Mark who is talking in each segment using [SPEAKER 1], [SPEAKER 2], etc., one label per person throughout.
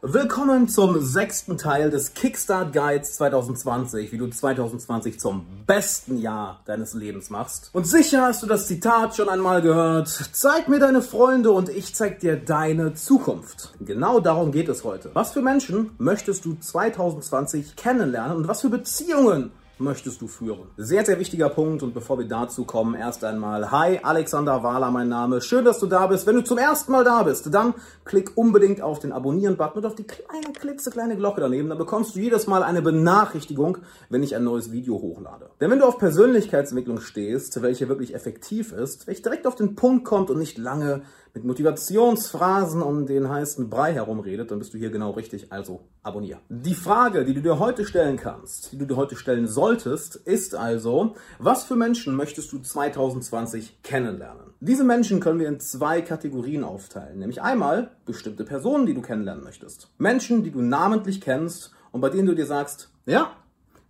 [SPEAKER 1] Willkommen zum sechsten Teil des Kickstart Guides 2020, wie du 2020 zum besten Jahr deines Lebens machst. Und sicher hast du das Zitat schon einmal gehört. Zeig mir deine Freunde und ich zeig dir deine Zukunft. Genau darum geht es heute. Was für Menschen möchtest du 2020 kennenlernen und was für Beziehungen möchtest du führen? Sehr, sehr wichtiger Punkt und bevor wir dazu kommen, erst einmal, hi, Alexander Wahler mein Name, schön, dass du da bist. Wenn du zum ersten Mal da bist, dann klick unbedingt auf den Abonnieren-Button und auf die kleine, klitzekleine Glocke daneben, dann bekommst du jedes Mal eine Benachrichtigung, wenn ich ein neues Video hochlade. Denn wenn du auf Persönlichkeitsentwicklung stehst, welche wirklich effektiv ist, welche direkt auf den Punkt kommt und nicht lange mit Motivationsphrasen um den heißen Brei herumredet, dann bist du hier genau richtig, also abonnier. Die Frage, die du dir heute stellen kannst, die du dir heute stellen solltest, ist also, was für Menschen möchtest du 2020 kennenlernen? Diese Menschen können wir in zwei Kategorien aufteilen, nämlich einmal bestimmte Personen, die du kennenlernen möchtest. Menschen, die du namentlich kennst und bei denen du dir sagst, ja,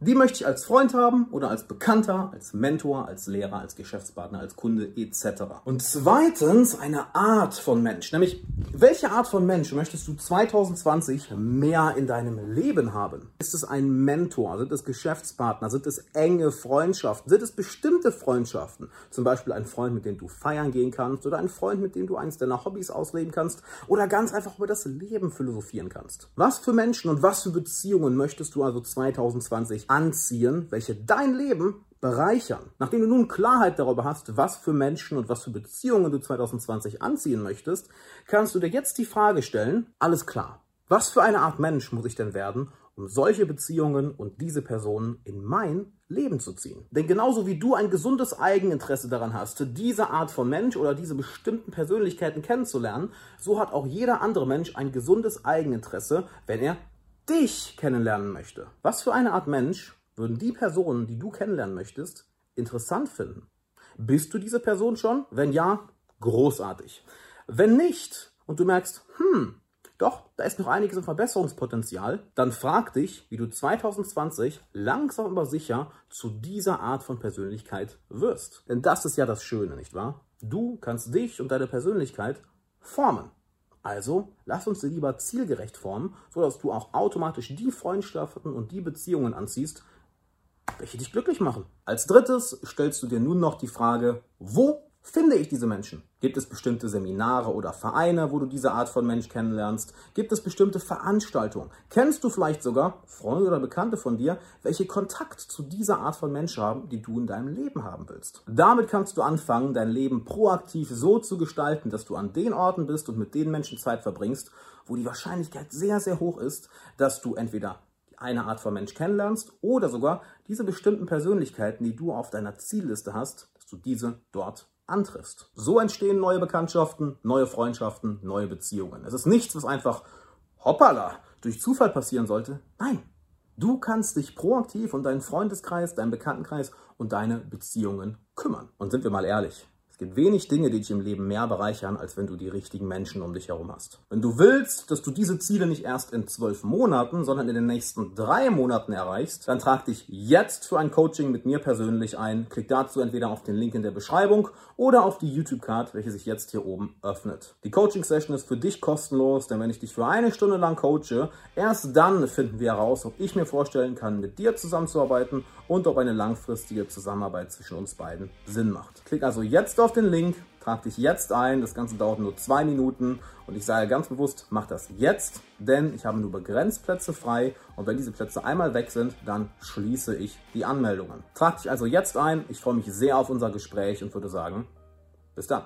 [SPEAKER 1] die möchte ich als Freund haben oder als Bekannter, als Mentor, als Lehrer, als Geschäftspartner, als Kunde etc. Und zweitens eine Art von Mensch, nämlich welche Art von Mensch möchtest du 2020 mehr in deinem Leben haben? Ist es ein Mentor? Sind es Geschäftspartner? Sind es enge Freundschaften? Sind es bestimmte Freundschaften? Zum Beispiel ein Freund, mit dem du feiern gehen kannst oder ein Freund, mit dem du eines deiner Hobbys ausleben kannst oder ganz einfach über das Leben philosophieren kannst. Was für Menschen und was für Beziehungen möchtest du also 2020 anziehen, welche dein Leben bereichern. Nachdem du nun Klarheit darüber hast, was für Menschen und was für Beziehungen du 2020 anziehen möchtest, kannst du dir jetzt die Frage stellen, alles klar, was für eine Art Mensch muss ich denn werden, um solche Beziehungen und diese Personen in mein Leben zu ziehen. Denn genauso wie du ein gesundes Eigeninteresse daran hast, diese Art von Mensch oder diese bestimmten Persönlichkeiten kennenzulernen, so hat auch jeder andere Mensch ein gesundes Eigeninteresse, wenn er dich kennenlernen möchte. Was für eine Art Mensch würden die Personen, die du kennenlernen möchtest, interessant finden? Bist du diese Person schon? Wenn ja, großartig. Wenn nicht und du merkst, hm, doch, da ist noch einiges im Verbesserungspotenzial, dann frag dich, wie du 2020 langsam aber sicher zu dieser Art von Persönlichkeit wirst. Denn das ist ja das Schöne, nicht wahr? Du kannst dich und deine Persönlichkeit formen. Also lass uns sie lieber zielgerecht formen, sodass du auch automatisch die Freundschaften und die Beziehungen anziehst, welche dich glücklich machen. Als drittes stellst du dir nun noch die Frage, wo finde ich diese Menschen? Gibt es bestimmte Seminare oder Vereine, wo du diese Art von Mensch kennenlernst? Gibt es bestimmte Veranstaltungen? Kennst du vielleicht sogar Freunde oder Bekannte von dir, welche Kontakt zu dieser Art von Mensch haben, die du in deinem Leben haben willst? Damit kannst du anfangen, dein Leben proaktiv so zu gestalten, dass du an den Orten bist und mit den Menschen Zeit verbringst, wo die Wahrscheinlichkeit sehr, sehr hoch ist, dass du entweder eine Art von Mensch kennenlernst oder sogar diese bestimmten Persönlichkeiten, die du auf deiner Zielliste hast, dass du diese dort antriffst. So entstehen neue Bekanntschaften, neue Freundschaften, neue Beziehungen. Es ist nichts, was einfach hoppala durch Zufall passieren sollte. Nein, du kannst dich proaktiv um deinen Freundeskreis, deinen Bekanntenkreis und deine Beziehungen kümmern. Und sind wir mal ehrlich, es gibt wenig Dinge, die dich im Leben mehr bereichern, als wenn du die richtigen Menschen um dich herum hast. Wenn du willst, dass du diese Ziele nicht erst in zwölf Monaten, sondern in den nächsten drei Monaten erreichst, dann trag dich jetzt für ein Coaching mit mir persönlich ein. Klick dazu entweder auf den Link in der Beschreibung oder auf die YouTube-Card, welche sich jetzt hier oben öffnet. Die Coaching-Session ist für dich kostenlos, denn wenn ich dich für eine Stunde lang coache, erst dann finden wir heraus, ob ich mir vorstellen kann, mit dir zusammenzuarbeiten und ob eine langfristige Zusammenarbeit zwischen uns beiden Sinn macht. Klick also jetzt auf auf den Link, trag dich jetzt ein. Das Ganze dauert nur zwei Minuten und ich sage ganz bewusst, mach das jetzt, denn ich habe nur begrenzt Plätze frei und wenn diese Plätze einmal weg sind, dann schließe ich die Anmeldungen. Trag dich also jetzt ein. Ich freue mich sehr auf unser Gespräch und würde sagen, bis dann.